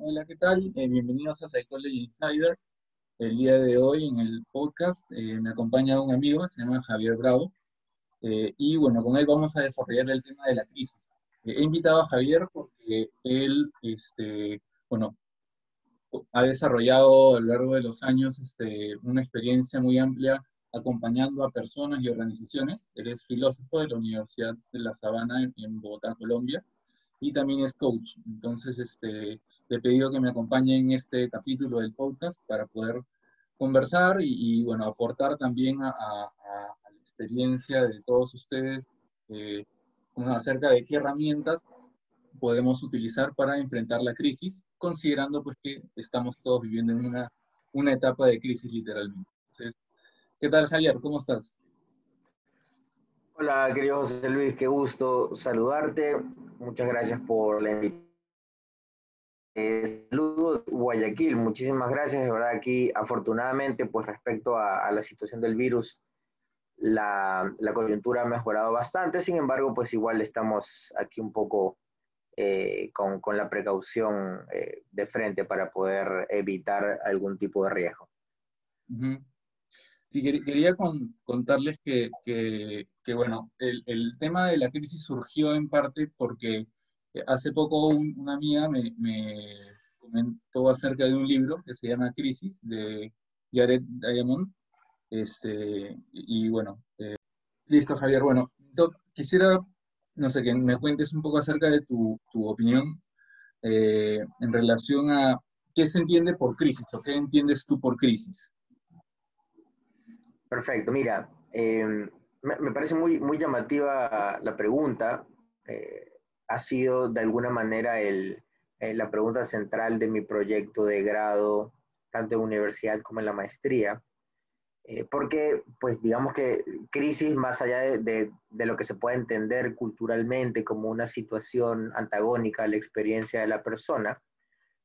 Hola, ¿qué tal? Eh, bienvenidos a Psychology Insider. El día de hoy en el podcast eh, me acompaña un amigo, se llama Javier Bravo, eh, y bueno, con él vamos a desarrollar el tema de la crisis. he invitado a Javier porque él, este, bueno, ha desarrollado a lo largo de los años este, una experiencia muy amplia acompañando a personas y organizaciones. Él es filósofo de la Universidad de La Sabana en Bogotá, Colombia, y también es coach. Entonces, este, le he pedido que me acompañe en este capítulo del podcast para poder conversar y, bueno, aportar también a, la experiencia de todos ustedes eh, acerca de qué herramientas podemos utilizar para enfrentar la crisis, considerando pues que estamos todos viviendo en una, una etapa de crisis literalmente. ¿qué tal Javier? ¿Cómo estás? Hola, querido José Luis, qué gusto saludarte. Muchas gracias por la invitación eh, saludos Guayaquil, muchísimas gracias. De verdad, aquí afortunadamente, pues respecto a, la situación del virus, la, coyuntura ha mejorado bastante. Sin embargo, pues igual estamos aquí un poco eh, con, la precaución eh, de frente para poder evitar algún tipo de riesgo. quería contarles que, bueno, el, el tema de la crisis surgió en parte porque Hace poco una amiga me, comentó acerca de un libro que se llama Crisis, de Jared Diamond. Este, y bueno, eh, listo Javier. Bueno, quisiera, no sé, que me cuentes un poco acerca de tu, opinión eh, en relación a qué se entiende por crisis o qué entiendes tú por crisis. Perfecto, mira, eh, me, parece muy, muy llamativa la pregunta ha sido de alguna manera el, eh, la pregunta central de mi proyecto de grado, tanto en universidad como en la maestría. Eh, porque, pues digamos que crisis, más allá de, de, lo que se puede entender culturalmente como una situación antagónica a la experiencia de la persona,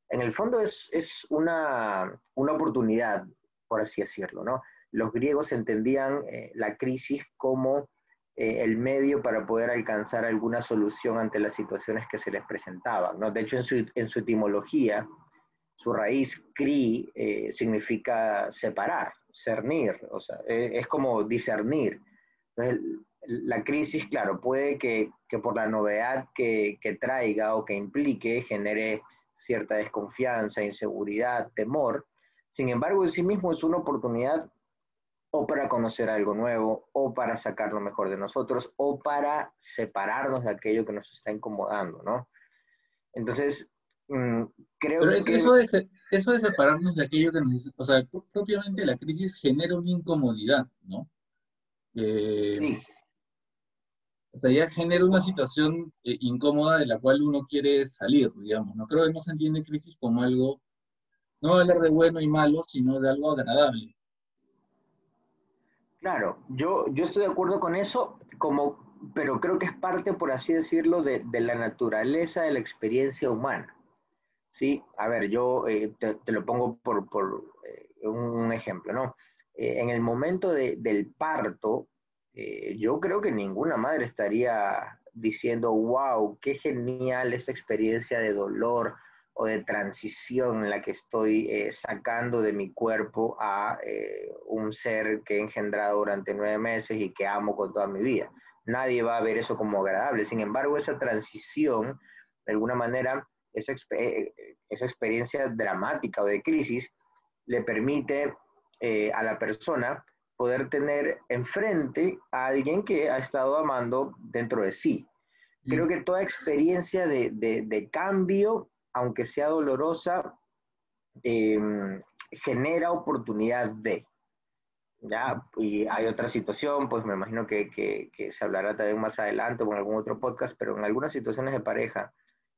en el fondo es, es una, una, oportunidad, por así decirlo, ¿no? Los griegos entendían eh, la crisis como eh, el medio para poder alcanzar alguna solución ante las situaciones que se les presentaban. ¿no? De hecho, en su, en su etimología, su raíz cri eh, significa separar, cernir, o sea, eh, es como discernir. la crisis, claro, puede que, que por la novedad que, que, traiga o que implique genere cierta desconfianza, inseguridad, temor. Sin embargo, en sí mismo es una oportunidad o para conocer algo nuevo, o para sacar lo mejor de nosotros, o para separarnos de aquello que nos está incomodando, ¿no? Entonces, mm, creo Pero que... Eso de, eso de separarnos de aquello que nos... O sea, propiamente la crisis genera una incomodidad, ¿no? Eh, sí. O sea, ya genera una situación eh, incómoda de la cual uno quiere salir, digamos. No creo que no se entiende crisis como algo, no hablar de bueno y malo, sino de algo agradable. Claro, yo, yo estoy de acuerdo con eso, como, pero creo que es parte, por así decirlo, de, la naturaleza de la experiencia humana. Sí, a ver, yo eh, te, lo pongo por, eh, un ejemplo, ¿no? Eh, en el momento del parto, yo creo que ninguna madre estaría diciendo, wow, qué genial esta experiencia de dolor, o de transición en la que estoy eh, sacando de mi cuerpo a eh, un ser que he engendrado durante nueve meses y que amo con toda mi vida. Nadie va a ver eso como agradable. Sin embargo, esa transición, de alguna manera, esa, eh, esa experiencia dramática o de crisis, le permite a la persona poder tener enfrente a alguien que ha estado amando dentro de sí. Creo mm. que toda experiencia de, de, de cambio aunque sea dolorosa, em, genera oportunidad de. ¿ya? Y hay otra situación, pues me imagino que, se hablará también más adelante o en algún otro podcast, pero en algunas situaciones de pareja,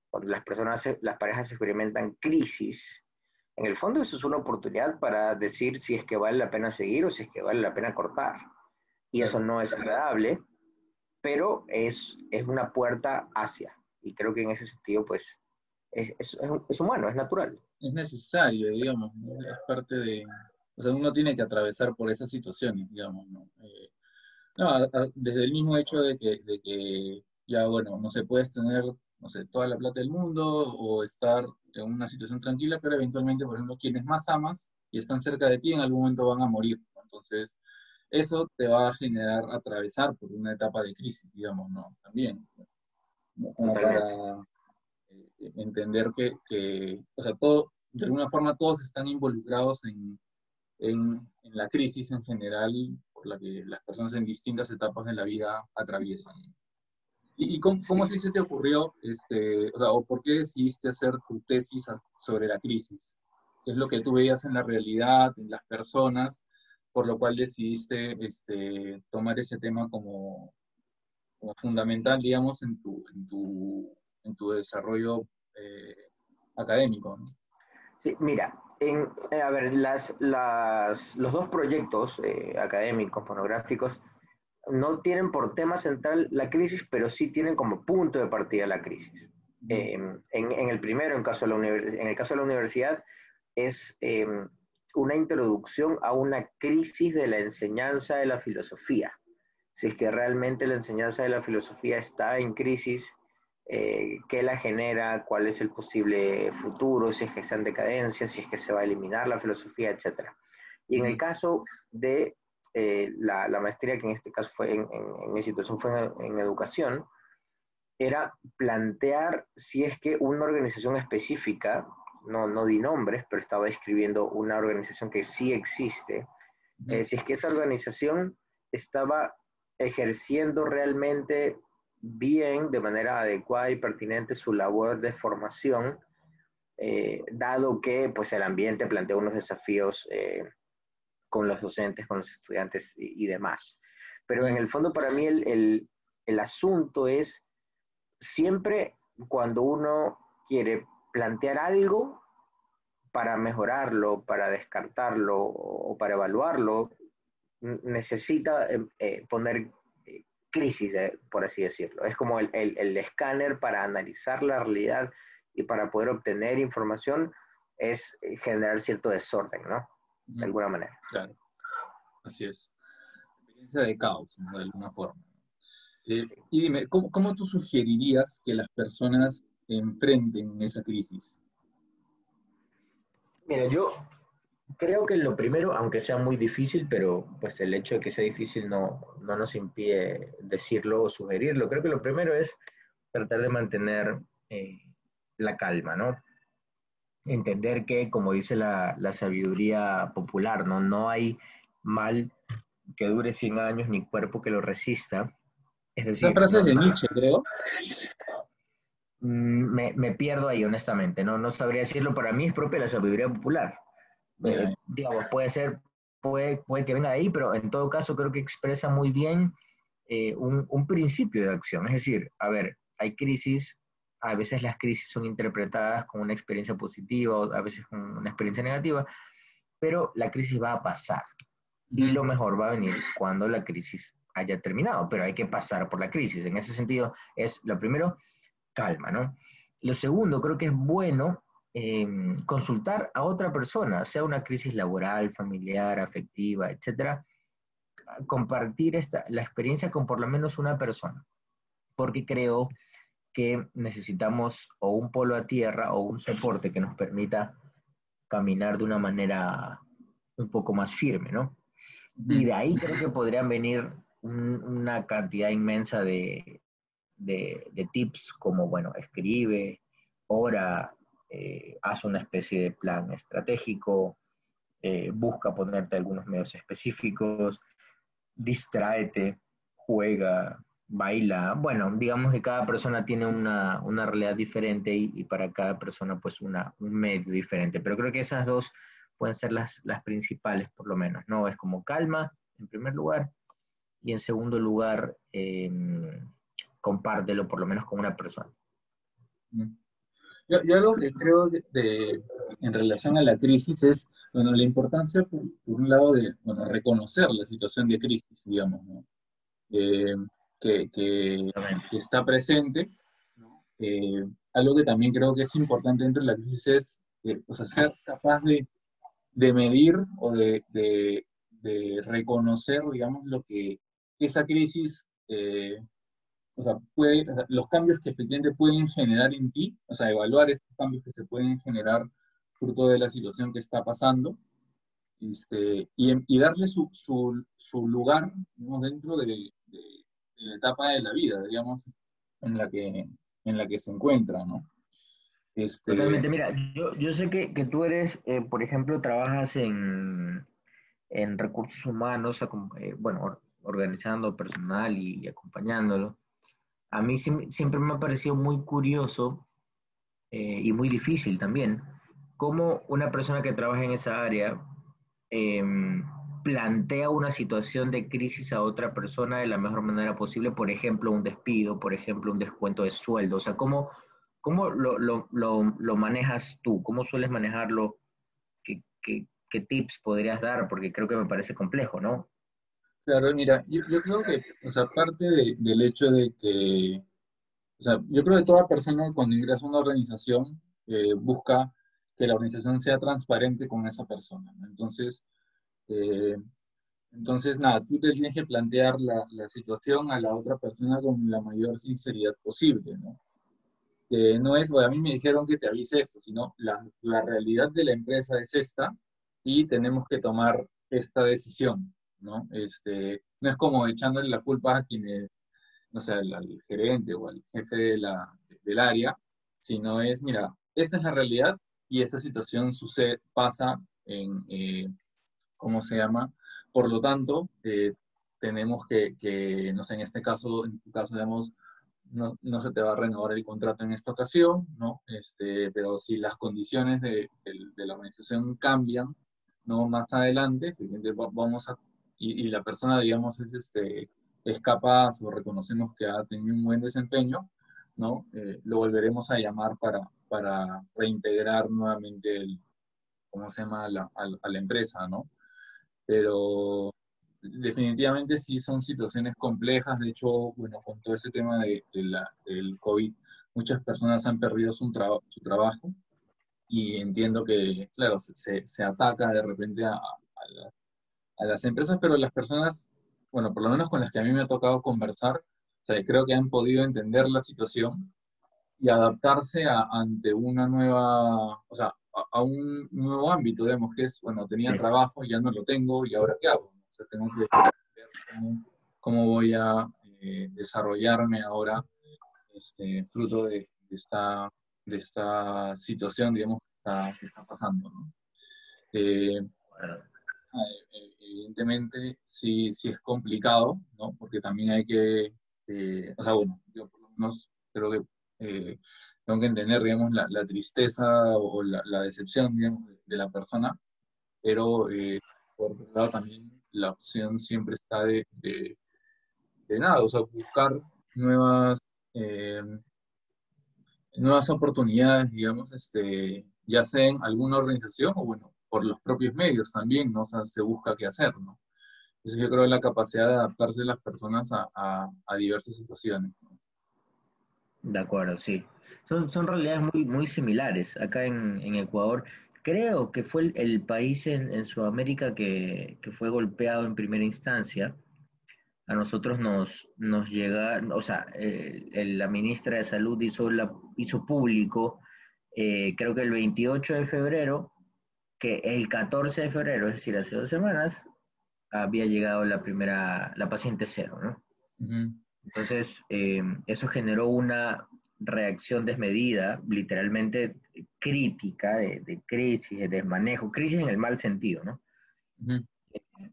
cuando las personas, las parejas experimentan crisis, en el fondo eso es una oportunidad para decir si es que vale la pena seguir o si es que vale la pena cortar. Y eso no es agradable, pero es, es una puerta hacia. Y creo que en ese sentido, pues, es, es, humano, es natural. Es necesario, digamos, es parte de, o sea, uno tiene que atravesar por esas situaciones, digamos, ¿no? Eh, no desde el mismo hecho de que, de que ya, bueno, no se puedes tener, no sé, toda la plata del mundo o estar en una situación tranquila, pero eventualmente, por ejemplo, quienes más amas y están cerca de ti en algún momento van a morir. Entonces, eso te va a generar atravesar por una etapa de crisis, digamos, ¿no? También, como para entender que, o sea, todo, de alguna forma todos están involucrados en, en, la crisis en general por la que las personas en distintas etapas de la vida atraviesan. ¿Y, cómo, cómo se te ocurrió, este, o sea, o por qué decidiste hacer tu tesis sobre la crisis? ¿Qué es lo que tú veías en la realidad, en las personas, por lo cual decidiste este, tomar ese tema como, como fundamental, digamos, en tu, en tu, en tu desarrollo eh, académico? Sí, mira, en, eh, a ver, las, las, los dos proyectos eh, académicos, monográficos, no tienen por tema central la crisis, pero sí tienen como punto de partida la crisis. en, en, el primero, en, caso de la en el caso de la universidad, es una introducción a una crisis de la enseñanza de la filosofía. Si es que realmente la enseñanza de la filosofía está en crisis, eh, qué la genera, cuál es el posible futuro, si es que está en decadencia, si es que se va a eliminar la filosofía, etc. Y en el caso de eh, la, maestría, que en este caso fue en, mi situación fue en, educación, era plantear si es que una organización específica, no, no di nombres, pero estaba escribiendo una organización que sí existe, eh, si es que esa organización estaba ejerciendo realmente bien, de manera adecuada y pertinente su labor de formación, eh, dado que pues, el ambiente plantea unos desafíos eh, con los docentes, con los estudiantes y, demás. Pero en el fondo para mí el, el asunto es siempre cuando uno quiere plantear algo para mejorarlo, para descartarlo o para evaluarlo, necesita eh, poner crisis, por así decirlo. Es como el, el, escáner para analizar la realidad y para poder obtener información es eh, generar cierto desorden, ¿no? De alguna manera. Claro, así es. Experiencia de caos, de alguna forma. Eh, y dime, ¿cómo, ¿cómo, tú sugerirías que las personas enfrenten esa crisis? Mira, yo Creo que lo primero, aunque sea muy difícil, pero pues el hecho de que sea difícil no, no nos impide decirlo o sugerirlo. Creo que lo primero es tratar de mantener eh, la calma, ¿no? Entender que, como dice la, la, sabiduría popular, ¿no? No hay mal que dure 100 años ni cuerpo que lo resista. Es decir, Esa frase es de Nietzsche, creo. Mm, me, me, pierdo ahí, honestamente, ¿no? No sabría decirlo. Para mí es propia la sabiduría popular. Eh, digamos, puede ser, puede, puede que venga de ahí, pero en todo caso creo que expresa muy bien eh, un, un, principio de acción. Es decir, a ver, hay crisis, a veces las crisis son interpretadas como una experiencia positiva o a veces como una experiencia negativa, pero la crisis va a pasar. Y lo mejor va a venir cuando la crisis haya terminado, pero hay que pasar por la crisis. En ese sentido, es lo primero, calma, ¿no? Lo segundo, creo que es bueno Em, consultar a otra persona, sea una crisis laboral, familiar, afectiva, etcétera, compartir esta, la experiencia con por lo menos una persona, porque creo que necesitamos o un polo a tierra o un soporte que nos permita caminar de una manera un poco más firme, ¿no? Y de ahí creo que podrían venir una cantidad inmensa de, de, de, tips como, bueno, escribe, ora, eh, haz una especie de plan estratégico, eh, busca ponerte algunos medios específicos, distráete, juega, baila. Bueno, digamos que cada persona tiene una, una realidad diferente y, para cada persona pues una, un medio diferente, pero creo que esas dos pueden ser las, las principales por lo menos, ¿no? Es como calma en primer lugar y en segundo lugar em, compártelo por lo menos con una persona. Mm. Yo, yo lo que creo de, en relación a la crisis es, bueno, la importancia, por, un lado, de bueno, reconocer la situación de crisis, digamos, eh, que, que, está presente. Eh, algo que también creo que es importante dentro de la crisis es eh, ser capaz de, de medir o de, de, reconocer, digamos, lo que esa crisis o sea, puede, los cambios que efectivamente pueden generar en ti, o sea, evaluar esos cambios que se pueden generar fruto de la situación que está pasando, este, y, darle su, su, lugar dentro de, la etapa de la vida, digamos, en la que, en la que se encuentra, ¿no? Este... Totalmente, mira, yo, yo sé que, que tú eres, eh, por ejemplo, trabajas en, en recursos humanos, eh, bueno, organizando personal y, acompañándolo. A mí siempre me ha parecido muy curioso eh, y muy difícil también cómo una persona que trabaja en esa área em, plantea una situación de crisis a otra persona de la mejor manera posible, por ejemplo, un despido, por ejemplo, un descuento de sueldo. O sea, ¿cómo, cómo lo, lo, lo, manejas tú? ¿Cómo sueles manejarlo? ¿Qué, qué, qué tips podrías dar? Porque creo que me parece complejo, ¿no? Claro, mira, yo, creo que, o sea, parte del hecho de que, o sea, yo creo que toda persona cuando ingresa a una organización eh, busca que la organización sea transparente con esa persona. Entonces, eh, entonces, nada, tú tienes que plantear la, la, situación a la otra persona con la mayor sinceridad posible, ¿no? Que no es, bueno, a mí me dijeron que te avise esto, sino la, la realidad de la empresa es esta y tenemos que tomar esta decisión. ¿No? Este, no es como echándole la culpa a quienes, no sé, al, gerente o al jefe de la, del área, sino es, mira, esta es la realidad y esta situación sucede, pasa en, eh, ¿cómo se llama? Por lo tanto, eh, tenemos que, que, no sé, en este caso, en tu caso, digamos, no, no, se te va a renovar el contrato en esta ocasión, ¿no? Este, pero si las condiciones de, de, la organización cambian, ¿no? Más adelante, vamos a y, la persona, digamos, es, este, es capaz o reconocemos que ha tenido un buen desempeño, ¿no? Eh, lo volveremos a llamar para, para reintegrar nuevamente el, ¿cómo se llama?, la, a, la empresa, ¿no? Pero definitivamente sí son situaciones complejas, de hecho, bueno, con todo ese tema de, la, del COVID, muchas personas han perdido su, su trabajo y entiendo que, claro, se, se ataca de repente a, a, la, a las empresas, pero las personas, bueno, por lo menos con las que a mí me ha tocado conversar, o sea, creo que han podido entender la situación y adaptarse a, ante una nueva, o sea, a, un nuevo ámbito, digamos, que es, bueno, tenía trabajo, ya no lo tengo, y ahora qué hago. O sea, tengo que ver cómo, voy a eh, desarrollarme ahora, este, fruto de, esta, de esta situación, digamos, que está, que está pasando. ¿no? Eh, evidentemente sí, sí es complicado, ¿no? Porque también hay que, eh, o sea, bueno, yo por lo menos creo que eh, tengo que entender, digamos, la, tristeza o la, decepción, digamos, de, la persona, pero por otro lado también la opción siempre está de, de, de nada, o sea, buscar nuevas, nuevas oportunidades, digamos, este, ya sea en alguna organización o, bueno, por los propios medios también, ¿no? O sea, se busca qué hacer, ¿no? Entonces yo creo que la capacidad de adaptarse las personas a, a, diversas situaciones. De acuerdo, sí. Son, son realidades muy, muy similares. Acá en, Ecuador, creo que fue el, país en, en Sudamérica que, que, fue golpeado en primera instancia. A nosotros nos, nos llega, o sea, la ministra de Salud hizo, la, hizo público, eh, creo que el 28 de febrero, que el 14 de febrero, es decir, hace dos semanas, había llegado la primera, la paciente cero, ¿no? Entonces, eh, eso generó una reacción desmedida, literalmente crítica, de, crisis, de desmanejo, crisis en el mal sentido, ¿no?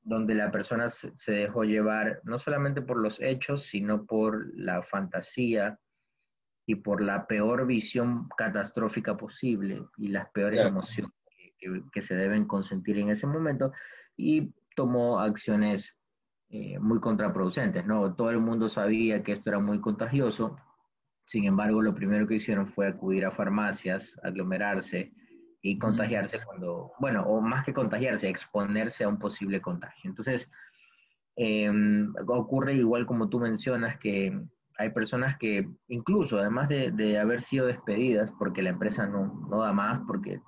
Donde la persona se dejó llevar no solamente por los hechos, sino por la fantasía y por la peor visión catastrófica posible y las peores emociones que, se deben consentir en ese momento y tomó acciones eh, muy contraproducentes, ¿no? Todo el mundo sabía que esto era muy contagioso, sin embargo, lo primero que hicieron fue acudir a farmacias, aglomerarse y contagiarse cuando, bueno, o más que contagiarse, exponerse a un posible contagio. Entonces, em, ocurre igual como tú mencionas que hay personas que incluso, además de, de, haber sido despedidas porque la empresa no, no da más, porque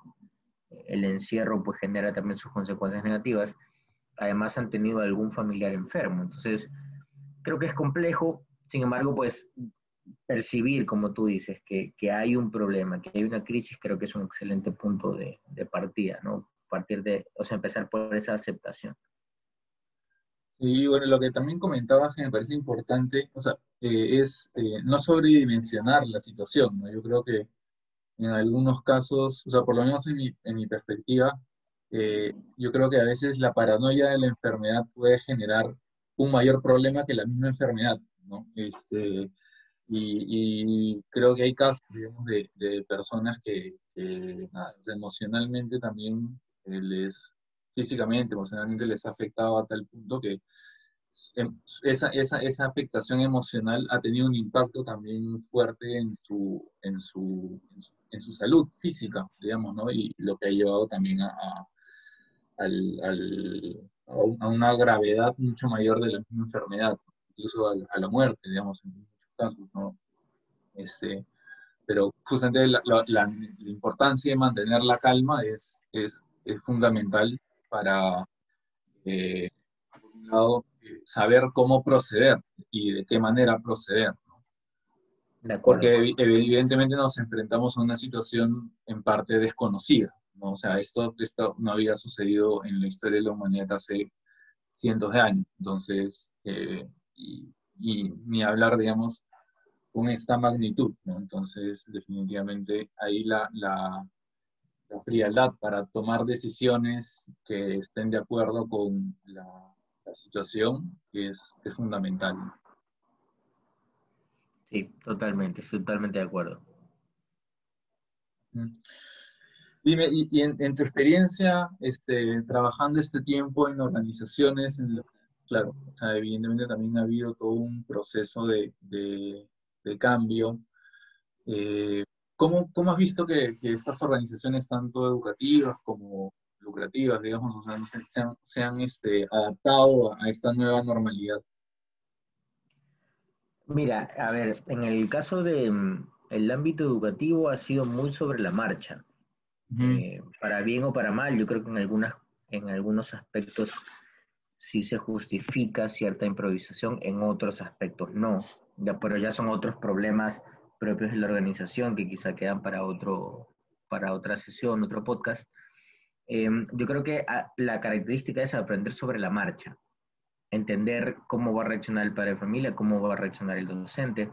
el encierro pues genera también sus consecuencias negativas, además han tenido algún familiar enfermo. Entonces, creo que es complejo Sin embargo, pues percibir, como tú dices, que, que, hay un problema, que hay una crisis, creo que es un excelente punto de, partida, ¿no? Partir de, o sea, empezar por esa aceptación. Y bueno, lo que también comentabas que me parece importante, eh, es eh, no sobredimensionar la situación, ¿no? Yo creo que en algunos casos, o sea, por lo menos en mi, en mi perspectiva, eh, yo creo que a veces la paranoia de la enfermedad puede generar un mayor problema que la misma enfermedad, ¿no? Este, y, creo que hay casos, digamos, de, de personas que, emocionalmente también les, físicamente, emocionalmente les ha afectado a tal punto que esa, esa, esa, afectación emocional ha tenido un impacto también fuerte en su, en su, en su, salud física, digamos, ¿no? Y lo que ha llevado también a, al, al, a una gravedad mucho mayor de la misma enfermedad, incluso a, la muerte, digamos, en muchos casos, ¿no? Este, pero justamente la, la, importancia de mantener la calma es, es, es fundamental para, eh, lado, eh, saber cómo proceder y de qué manera proceder. Porque evidentemente nos enfrentamos a una situación en parte desconocida. ¿no? O sea, esto, esto no había sucedido en la historia de la humanidad hace cientos de años. Entonces, eh, y, ni hablar, digamos, con esta magnitud. ¿no? Entonces, definitivamente ahí la, la, la, frialdad para tomar decisiones que estén de acuerdo con la, la situación es, es fundamental. Sí, totalmente, totalmente de acuerdo. Dime, y, en, tu experiencia, este, trabajando este tiempo en organizaciones, claro, evidentemente también ha habido todo un proceso de, cambio. Eh, ¿cómo, has visto que, estas organizaciones, tanto educativas como lucrativas, digamos, se, han, este, adaptado a esta nueva normalidad? Mira, a ver, en el caso del mm, ámbito educativo ha sido muy sobre la marcha. Eh, para bien o para mal, yo creo que en, algunas, en algunos aspectos sí se justifica cierta improvisación, en otros aspectos no. Ya, pero ya son otros problemas propios de la organización que quizá quedan para, otro, para otra sesión, otro podcast. Em, yo creo que ah, la característica es aprender sobre la marcha, entender cómo va a reaccionar el padre de familia, cómo va a reaccionar el docente,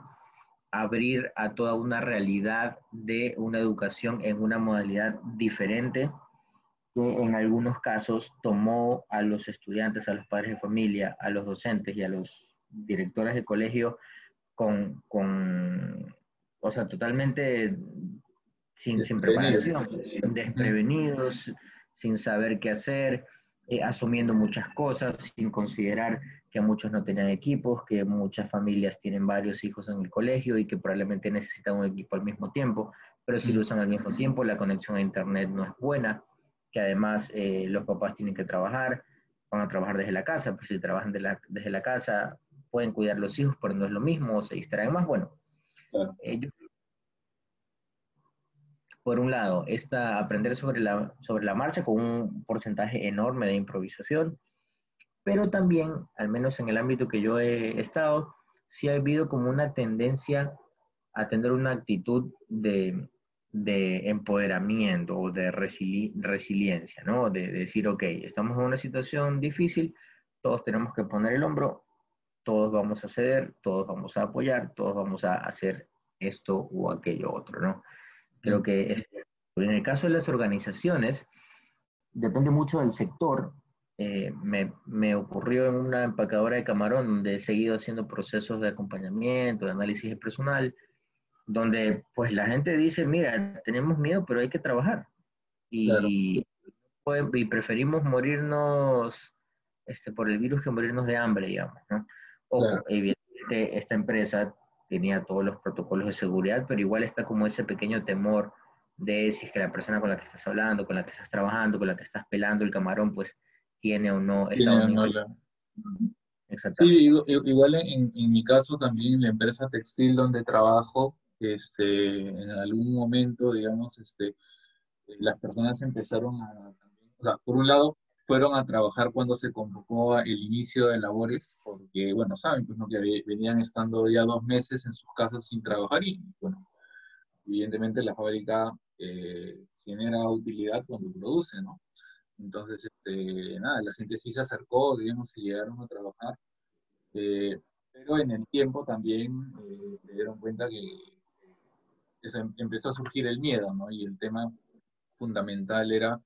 abrir a toda una realidad de una educación en una modalidad diferente que en algunos casos tomó a los estudiantes, a los padres de familia, a los docentes y a los directores de colegio con, con o sea, totalmente sin, sin preparación, desprevenidos, sin saber qué hacer, eh, asumiendo muchas cosas, sin considerar que muchos no tenían equipos, que muchas familias tienen varios hijos en el colegio y que probablemente necesitan un equipo al mismo tiempo, pero si lo usan al mismo tiempo, la conexión a Internet no es buena, que además eh, los papás tienen que trabajar, van a trabajar desde la casa, pero si trabajan desde la casa pueden cuidar los hijos, pero no es lo mismo, se distraen más. Bueno, eh, por un lado, esta, aprender sobre la, sobre la marcha con un porcentaje enorme de improvisación, pero también, al menos en el ámbito que yo he estado, sí ha habido como una tendencia a tener una actitud de, de empoderamiento o de resiliencia, ¿no? De, decir, ok, estamos en una situación difícil, todos tenemos que poner el hombro, todos vamos a ceder, todos vamos a apoyar, todos vamos a hacer esto o aquello otro, ¿no? Creo que en el caso de las organizaciones, depende mucho del sector, eh, me, me, ocurrió en una empacadora de camarón donde he seguido haciendo procesos de acompañamiento, de análisis de personal, donde pues la gente dice, mira, tenemos miedo, pero hay que trabajar. Y, y preferimos morirnos este, por el virus que morirnos de hambre, digamos. ¿no? O evidentemente esta empresa tenía todos los protocolos de seguridad, pero igual está como ese pequeño temor de si es que la persona con la que estás hablando, con la que estás trabajando, con la que estás pelando el camarón, pues tiene o no Estados Unidos. Sí, igual en, en, mi caso también la empresa textil donde trabajo, este, en algún momento, digamos, este, las personas empezaron a, o sea, por un lado, fueron a trabajar cuando se convocó el inicio de labores, porque, bueno, saben pues, ¿no? que venían estando ya dos meses en sus casas sin trabajar y, bueno, evidentemente la fábrica eh, genera utilidad cuando produce, ¿no? Entonces, este, nada, la gente sí se acercó, digamos, se llegaron a trabajar, eh, pero en el tiempo también eh, se dieron cuenta que empezó a surgir el miedo, ¿no? Y el tema fundamental era,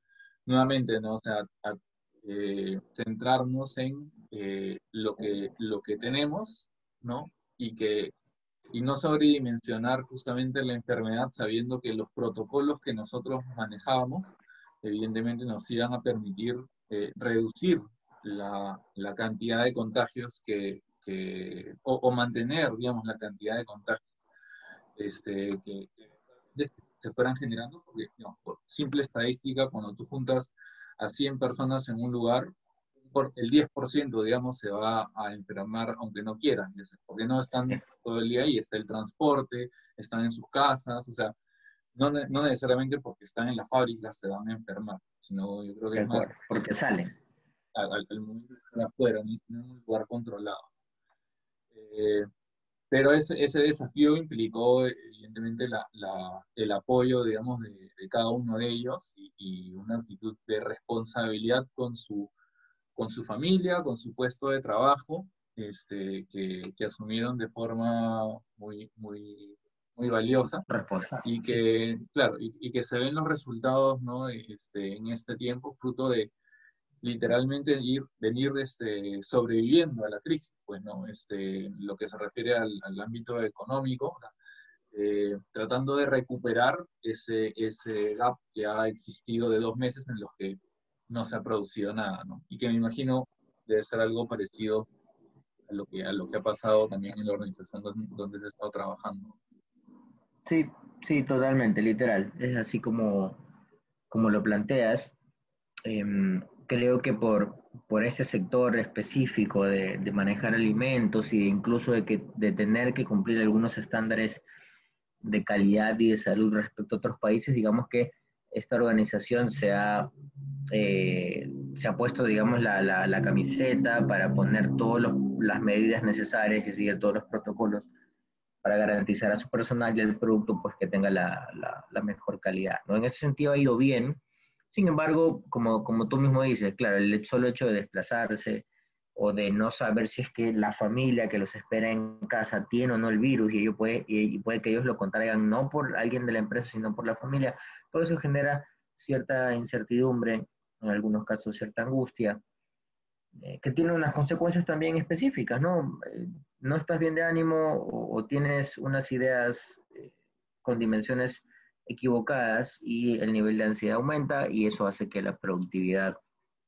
nuevamente, ¿no? O sea, eh, centrarnos en eh, lo, que, lo que tenemos, ¿no? Y, que, y no sobredimensionar justamente la enfermedad sabiendo que los protocolos que nosotros manejábamos, evidentemente nos iban a permitir eh, reducir la, la, cantidad de contagios que, que o, mantener, digamos, la cantidad de contagios este, que, se fueran generando, porque digamos, por simple estadística, cuando tú juntas a 100 personas en un lugar, el 10%, digamos, se va a enfermar aunque no quieran, porque no están todo el día ahí, está el transporte, están en sus casas, o sea, no, no necesariamente porque están en la fábrica se van a enfermar, sino yo creo que es más... Porque salen. Al, al, momento de estar afuera, en un lugar controlado. Eh, pero ese, ese desafío implicó, evidentemente, la, la, el apoyo, digamos, de, de, cada uno de ellos y, una actitud de responsabilidad con su, con su familia, con su puesto de trabajo, este, que, que asumieron de forma muy, muy, muy valiosa. Y que, claro, y, y, que se ven los resultados ¿no? este, en este tiempo, fruto de, literalmente ir, venir este, sobreviviendo a la crisis, pues, ¿no? Este, lo que se refiere al, ámbito económico, eh, tratando de recuperar ese, ese gap que ha existido de dos meses en los que no se ha producido nada, ¿no? Y que me imagino debe ser algo parecido a lo que, a lo que ha pasado también en la organización donde se estado trabajando. Sí, sí, totalmente, literal. Es así como, como lo planteas. Em, creo que por, por ese sector específico de, de manejar alimentos e incluso de, que, de tener que cumplir algunos estándares de calidad y de salud respecto a otros países, digamos que esta organización se ha, eh, se ha puesto, digamos, la, la, camiseta para poner todas las medidas necesarias y seguir todos los protocolos para garantizar a su personal y al producto pues que tenga la, la, mejor calidad. ¿no? En ese sentido ha ido bien, sin embargo, como, como tú mismo dices, claro, el solo hecho de desplazarse o de no saber si es que la familia que los espera en casa tiene o no el virus y, ello puede, y puede que ellos lo contraigan no por alguien de la empresa, sino por la familia, todo eso genera cierta incertidumbre, en algunos casos cierta angustia, eh, que tiene unas consecuencias también específicas, ¿no? Eh, no estás bien de ánimo o, tienes unas ideas eh, con dimensiones equivocadas y el nivel de ansiedad aumenta y eso hace que la productividad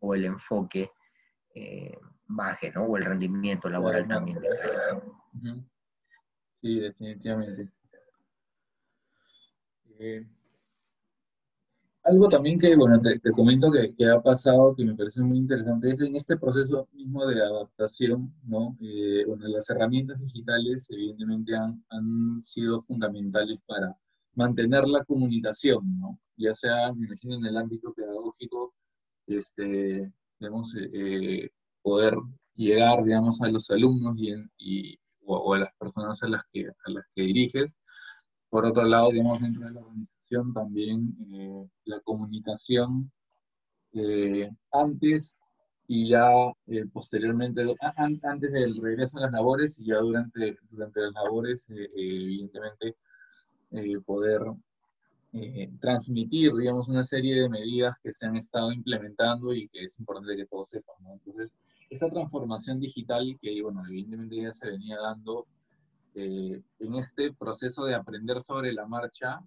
o el enfoque eh, baje, ¿no? O el rendimiento laboral también. Sí, definitivamente. Eh, algo también que, bueno, te, comento que, ha pasado, que me parece muy interesante, es en este proceso mismo de adaptación, ¿no? Eh, bueno, las herramientas digitales evidentemente han, han sido fundamentales para mantener la comunicación. Ya sea, me imagino, en el ámbito pedagógico, este, digamos, eh, eh, poder llegar, digamos, a los alumnos y, o, a las personas a las, que, a las que diriges. Por otro lado, digamos, dentro de la organización también eh, la comunicación antes y ya posteriormente, antes del regreso a las labores y ya durante, durante las labores, evidentemente, eh, poder eh, transmitir, digamos, una serie de medidas que se han estado implementando y que es importante que todos sepan, Entonces, esta transformación digital que, bueno, evidentemente ya se venía dando eh, en este proceso de aprender sobre la marcha,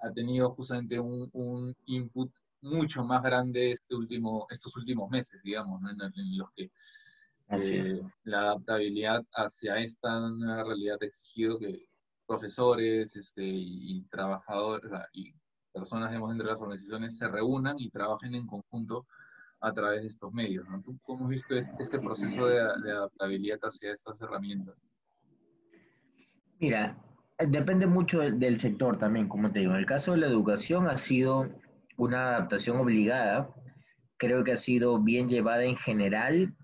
ha tenido justamente un, input mucho más grande este último, estos últimos meses, digamos, en, en, los que la adaptabilidad hacia esta nueva realidad ha exigido que, profesores este, y, trabajadores y personas dentro de las organizaciones se reúnan y trabajen en conjunto a través de estos medios. ¿no? ¿Tú cómo has visto este, proceso de, adaptabilidad hacia estas herramientas? Mira, depende mucho del, sector también, como te digo. En el caso de la educación ha sido una adaptación obligada creo que ha sido bien llevada en general,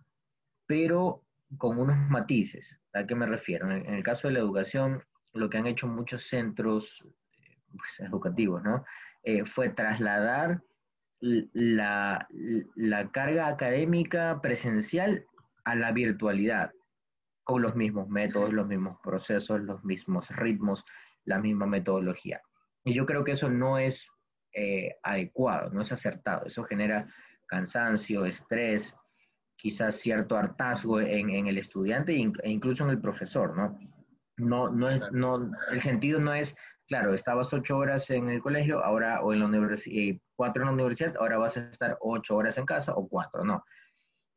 pero con unos matices. ¿A qué me refiero? En el caso de la educación, lo que han hecho muchos centros pues, educativos, ¿no? Eh, fue trasladar la, la, carga académica presencial a la virtualidad, con los mismos métodos, los mismos procesos, los mismos ritmos, la misma metodología. Y yo creo que eso no es eh, adecuado, no es acertado. Eso genera cansancio, estrés, quizás cierto hartazgo en, en el estudiante e incluso en el profesor, ¿no? No, no es, no, el sentido no es, claro, estabas ocho horas en el colegio, ahora, o en la universidad, cuatro en la universidad, ahora vas a estar ocho horas en casa o cuatro, no.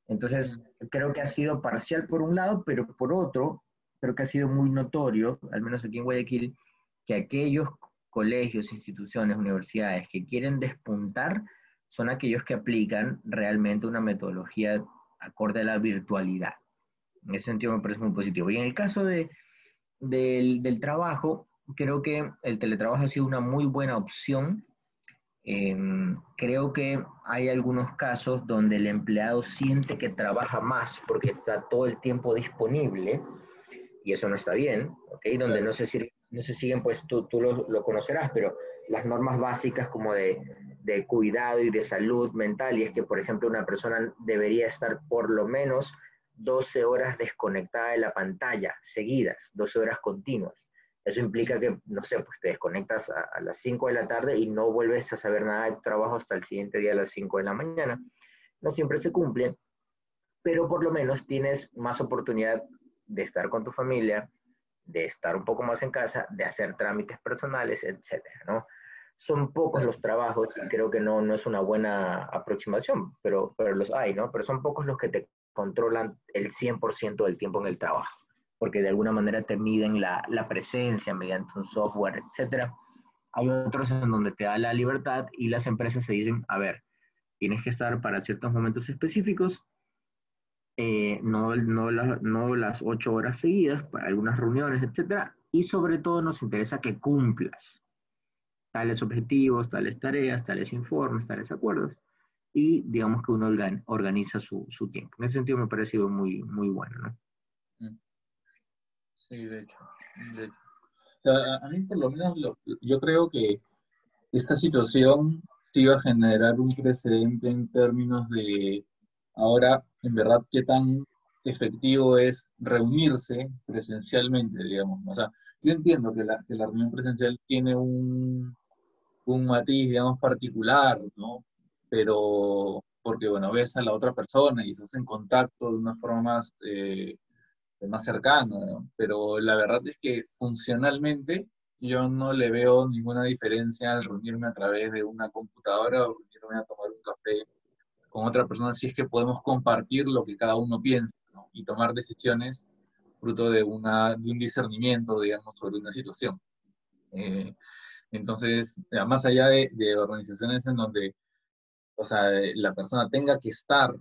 Entonces, creo que ha sido parcial por un lado, pero por otro, creo que ha sido muy notorio, al menos aquí en Guayaquil, que aquellos colegios, instituciones, universidades que quieren despuntar son aquellos que aplican realmente una metodología acorde a la virtualidad. En ese sentido me parece muy positivo. Y en el caso de, del, del trabajo, creo que el teletrabajo ha sido una muy buena opción. Em, creo que hay algunos casos donde el empleado siente que trabaja más porque está todo el tiempo disponible y eso no está bien, ¿ok? Donde no se, no se siguen, pues tú, tú lo, lo, conocerás, pero las normas básicas como de, de, cuidado y de salud mental, y es que, por ejemplo, una persona debería estar por lo menos 12 horas desconectada de la pantalla, seguidas, 12 horas continuas. Eso implica que, no sé, pues te desconectas a, las 5 de la tarde y no vuelves a saber nada de tu trabajo hasta el siguiente día a las 5 de la mañana. No siempre se cumple, pero por lo menos tienes más oportunidad de estar con tu familia, de estar un poco más en casa, de hacer trámites personales, etcétera, ¿no? Son pocos los trabajos y creo que no, no es una buena aproximación, pero, pero los hay, ¿no? Pero son pocos los que te controlan el 100% del tiempo en el trabajo, porque de alguna manera te miden la, la presencia mediante un software, etcétera. Hay otros en donde te da la libertad y las empresas se dicen, a ver, tienes que estar para ciertos momentos específicos, eh, no, no, no, las ocho horas seguidas para algunas reuniones, etcétera, y sobre todo nos interesa que cumplas tales objetivos, tales tareas, tales informes, tales acuerdos, y digamos que uno organiza su, tiempo. En ese sentido me ha parecido muy, muy bueno, ¿no? Mm. Sí, de hecho. De hecho. A mí por lo menos yo creo que esta situación sí iba a generar un precedente en términos de Ahora, en verdad, qué tan efectivo es reunirse presencialmente, digamos. O sea, yo entiendo que la, que la reunión presencial tiene un, un, matiz, digamos, particular, ¿no? Pero, porque, bueno, ves a la otra persona y estás en contacto de una forma más, eh, más cercana, ¿no? Pero la verdad es que funcionalmente yo no le veo ninguna diferencia al reunirme a través de una computadora o reunirme a tomar un café con otra persona si es que podemos compartir lo que cada uno piensa ¿no? y tomar decisiones fruto de, una, de un discernimiento, digamos, sobre una situación. Eh, entonces, más allá de, de, organizaciones en donde, o sea, la persona tenga que estar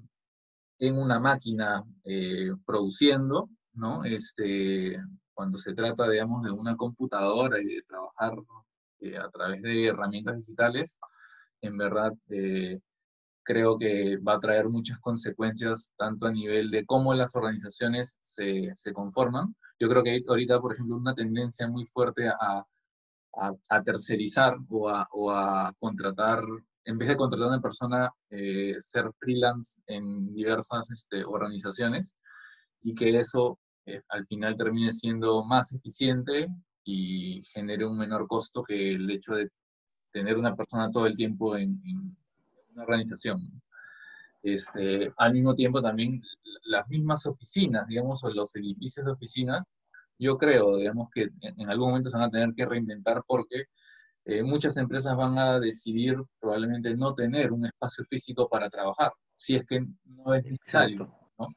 en una máquina eh, produciendo, ¿no? Este, cuando se trata, digamos, de una computadora y de trabajar eh, a través de herramientas digitales, en verdad, eh, creo que va a traer muchas consecuencias, tanto a nivel de cómo las organizaciones se, se conforman. Yo creo que hay ahorita, por ejemplo, una tendencia muy fuerte a, a, a tercerizar o a, contratar, en vez de contratar a una persona, eh, ser freelance en diversas este, organizaciones y que eso eh, al final termine siendo más eficiente y genere un menor costo que el hecho de tener una persona todo el tiempo en, en una organización. Este, al mismo tiempo también las mismas oficinas, digamos, o los edificios de oficinas, yo creo, digamos, que en, algún momento se van a tener que reinventar porque eh, muchas empresas van a decidir probablemente no tener un espacio físico para trabajar, si es que no es necesario. ¿no?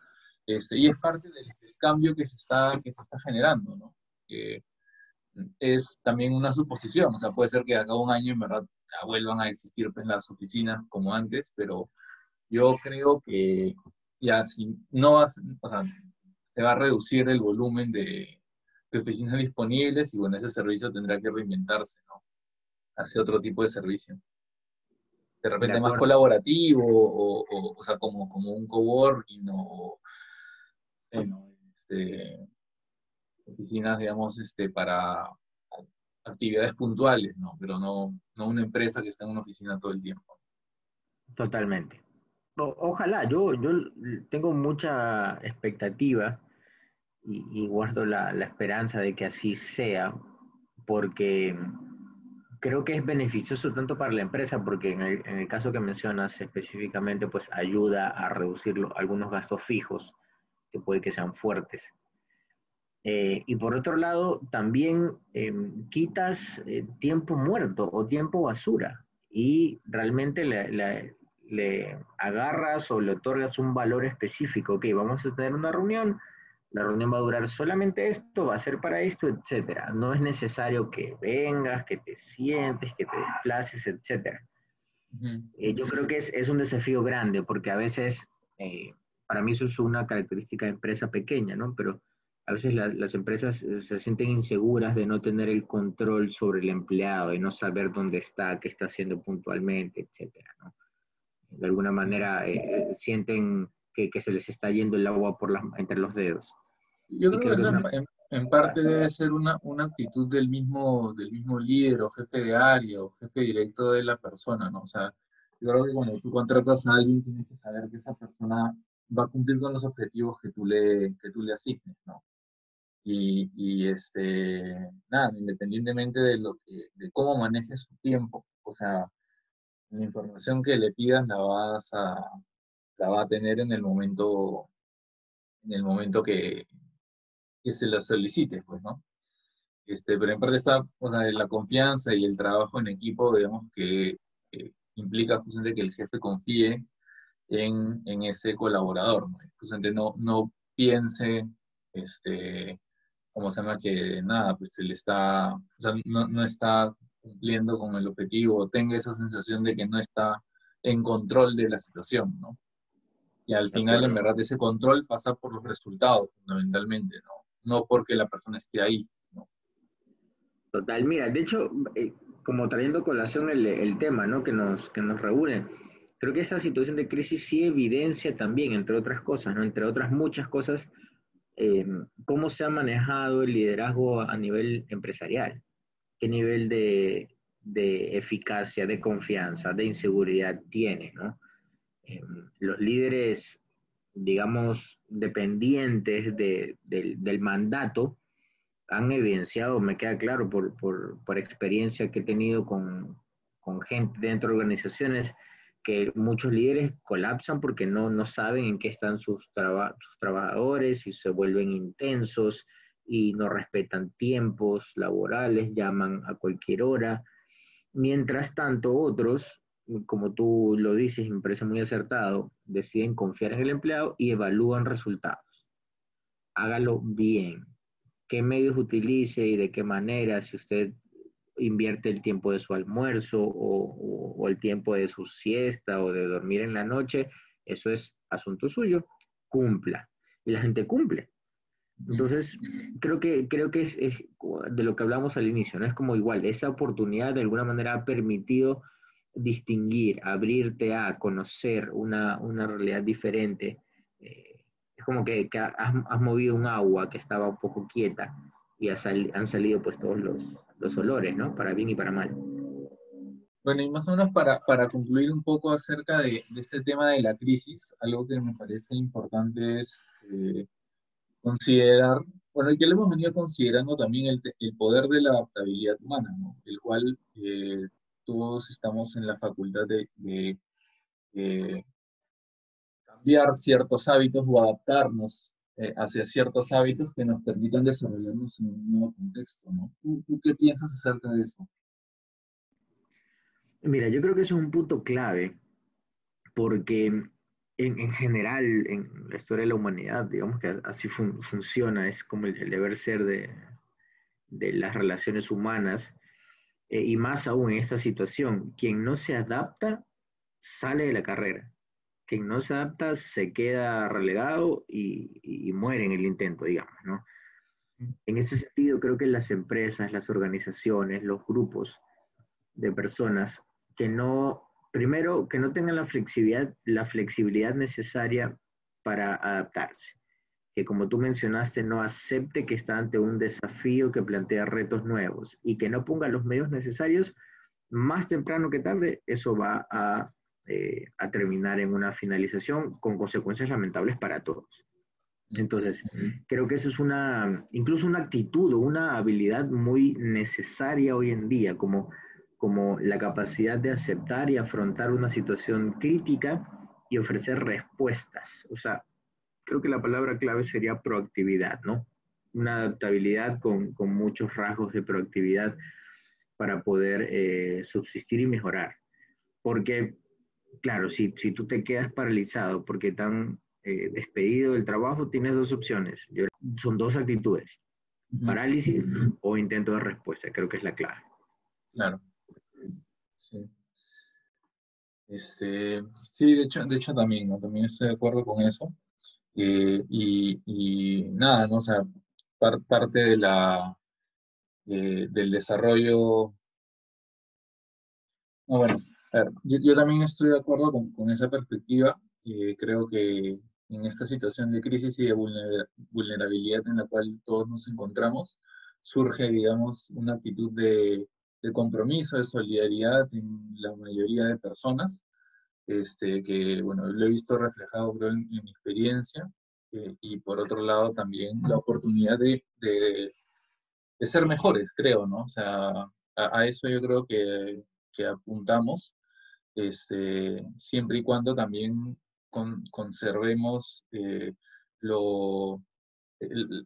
Este, y es parte del, del, cambio que se está, que se está generando, ¿no? Eh, es también una suposición, o sea, puede ser que acá un año en verdad vuelvan a existir pues, las oficinas como antes, pero yo creo que ya si no vas, o sea, se va a reducir el volumen de, de, oficinas disponibles y bueno, ese servicio tendrá que reinventarse, ¿no? Hacia otro tipo de servicio. de repente más colaborativo, o, o, sea, como, como un coworking, o, este, oficinas, digamos, este, para actividades puntuales, ¿no? Pero no, no una empresa que está en una oficina todo el tiempo. Totalmente. ojalá, yo, yo tengo mucha expectativa y, guardo la, la, esperanza de que así sea, porque creo que es beneficioso tanto para la empresa, porque en el, en el caso que mencionas específicamente, pues ayuda a reducir algunos gastos fijos que puede que sean fuertes. Eh, y por otro lado, también em, quitas eh, tiempo muerto o tiempo basura y realmente le, le, agarras o le otorgas un valor específico. Ok, vamos a tener una reunión, la reunión va a durar solamente esto, va a ser para esto, etcétera. No es necesario que vengas, que te sientes, que te desplaces, etcétera. Eh, yo creo que es, es, un desafío grande porque a veces, para mí eso es una característica de empresa pequeña, ¿no? Pero a veces las empresas se sienten inseguras de no tener el control sobre el empleado, de no saber dónde está, qué está haciendo puntualmente, etcétera, ¿no? De alguna manera eh, sienten que, que, se les está yendo el agua por las, entre los dedos. Yo creo, que, eso en, parte debe ser una, una, actitud del mismo, del mismo líder o jefe de área o jefe directo de la persona, ¿no? O sea, yo creo que cuando tú contratas a alguien tienes que saber que esa persona va a cumplir con los objetivos que tú le, que tú le asignes, ¿no? Y, y, este, nada, independientemente de, lo que, de cómo manejes su tiempo, o sea, la información que le pidas la vas a, la va a tener en el momento, en el momento que, que se la solicites, pues, ¿no? Este, pero en parte está, o sea, la confianza y el trabajo en equipo, digamos, que, implica justamente que el jefe confíe en, en ese colaborador, ¿no? Justamente no, no piense, este, como se llama, que nada, pues se le está, o sea, no, no está cumpliendo con el objetivo, tenga esa sensación de que no está en control de la situación, ¿no? Y al final, en verdad, ese control pasa por los resultados, fundamentalmente, ¿no? No porque la persona esté ahí. Total, mira, de hecho, eh, como trayendo colación el, tema, ¿no? Que nos, que nos reúne, creo que esa situación de crisis sí evidencia también, entre otras cosas, ¿no? Entre otras muchas cosas, Em, cómo se ha manejado el liderazgo a nivel empresarial, qué nivel de, eficacia, de confianza, de inseguridad tiene, ¿no? Em, los líderes, digamos, dependientes del, mandato, han evidenciado, me queda claro por, por, experiencia que he tenido con, con gente dentro de organizaciones, que muchos líderes colapsan porque no, no saben en qué están sus, trabajadores y se vuelven intensos y no respetan tiempos laborales, llaman a cualquier hora. Mientras tanto, otros, como tú lo dices, me parece muy acertado, deciden confiar en el empleado y evalúan resultados. Hágalo bien. ¿Qué medios utilice y de qué manera? Si usted invierte el tiempo de su almuerzo o, el tiempo de su siesta o de dormir en la noche, eso es asunto suyo, cumpla. Y la gente cumple. Entonces, creo que, creo que es, de lo que hablamos al inicio, ¿no? Es como igual, esa oportunidad de alguna manera ha permitido distinguir, abrirte a conocer una, realidad diferente. Eh, es como que, has, movido un agua que estaba un poco quieta y han salido pues todos los, los olores, ¿no? Para bien y para mal. Bueno, y más o menos para, para concluir un poco acerca de, de, ese tema de la crisis, algo que me parece importante es eh, considerar, bueno, y que le hemos venido considerando también el, el poder de la adaptabilidad humana, ¿no? El cual eh, todos estamos en la facultad de, cambiar ciertos hábitos o adaptarnos eh, hacia ciertos hábitos que nos permitan desarrollarnos en un nuevo contexto, ¿no? ¿Tú, qué piensas acerca de eso? Mira, yo creo que es un punto clave porque en, en, general en la historia de la humanidad, digamos que así funciona, es como el, deber ser de, de, las relaciones humanas, eh, y más aún en esta situación, quien no se adapta sale de la carrera quien no se adapta se queda relegado y, muere en el intento, digamos, ¿no? En ese sentido, creo que las empresas, las organizaciones, los grupos de personas que no primero, que no tengan la flexibilidad, la flexibilidad necesaria para adaptarse. Que como tú mencionaste, no acepte que está ante un desafío que plantea retos nuevos y que no ponga los medios necesarios más temprano que tarde, eso va a, eh, a terminar en una finalización con consecuencias lamentables para todos. Entonces, creo que eso es una, incluso una actitud o una habilidad muy necesaria hoy en día, como, como la capacidad de aceptar y afrontar una situación crítica y ofrecer respuestas. O sea, creo que la palabra clave sería proactividad, ¿no? Una adaptabilidad con, con muchos rasgos de proactividad para poder eh, subsistir y mejorar. Porque, claro, si, si tú te quedas paralizado porque están eh, despedido del trabajo, tienes dos opciones. son dos actitudes, parálisis o intento de respuesta. Creo que es la clave. Claro. Sí. Este, sí, de hecho, de hecho también, ¿no? También estoy de acuerdo con eso. Eh, y, nada, ¿no? O sea, parte de la, eh, del desarrollo. No, bueno, yo, también estoy de acuerdo con, esa perspectiva. creo que en esta situación de crisis y de vulnerabilidad en la cual todos nos encontramos, surge, digamos, una actitud de, compromiso, de solidaridad en la mayoría de personas, este, que, bueno, lo he visto reflejado, creo, en, mi experiencia, eh, y por otro lado también la oportunidad de, de, ser mejores, creo, ¿no? O sea, a, eso yo creo que, que apuntamos, este, siempre y cuando también conservemos eh, lo,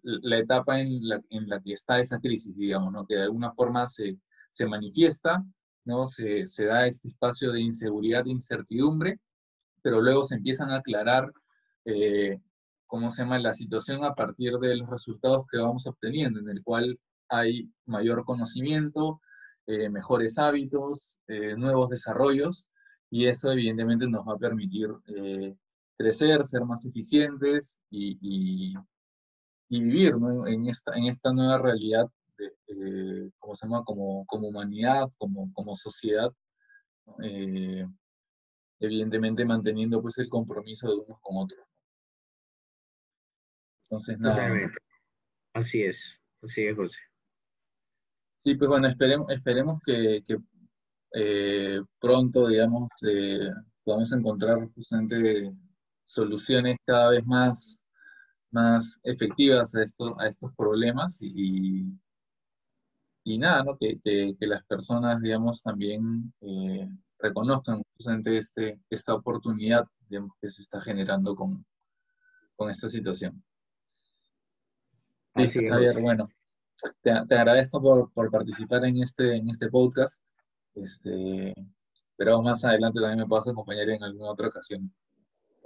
la etapa en la, en la, que está esa crisis, digamos, ¿no? que de alguna forma se, se manifiesta, ¿no? Se, se, da este espacio de inseguridad e incertidumbre, pero luego se empiezan a aclarar, eh, ¿cómo se llama?, la situación a partir de los resultados que vamos obteniendo, en el cual hay mayor conocimiento, eh, mejores hábitos, nuevos desarrollos, y eso evidentemente nos va a permitir eh, crecer, ser más eficientes y, vivir en, esta, en esta nueva realidad, de, ¿cómo se llama? Como, como humanidad, como, como sociedad, eh, evidentemente manteniendo pues el compromiso de unos con otros. Entonces, nada. Así es, así es, José. Sí, pues bueno, esperemos, esperemos que eh, pronto, digamos, eh, podamos encontrar justamente soluciones cada vez más, más efectivas a, esto, a estos problemas y, y nada, ¿no? que, que, las personas, digamos, también eh, reconozcan justamente este, esta oportunidad digamos, que se está generando con, con esta situación. Listo, Javier, bueno, te, te agradezco por, por, participar en este, en este podcast. Este, pero más adelante también me puedas acompañar en alguna otra ocasión.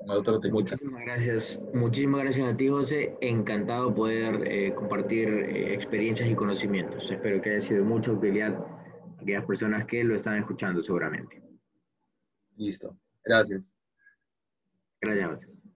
Otro Muchísimas gracias. Muchísimas gracias a ti, José. Encantado poder eh, compartir eh, experiencias y conocimientos. Espero que haya sido de mucha utilidad a aquellas personas que lo están escuchando seguramente. Listo. Gracias. Gracias, José.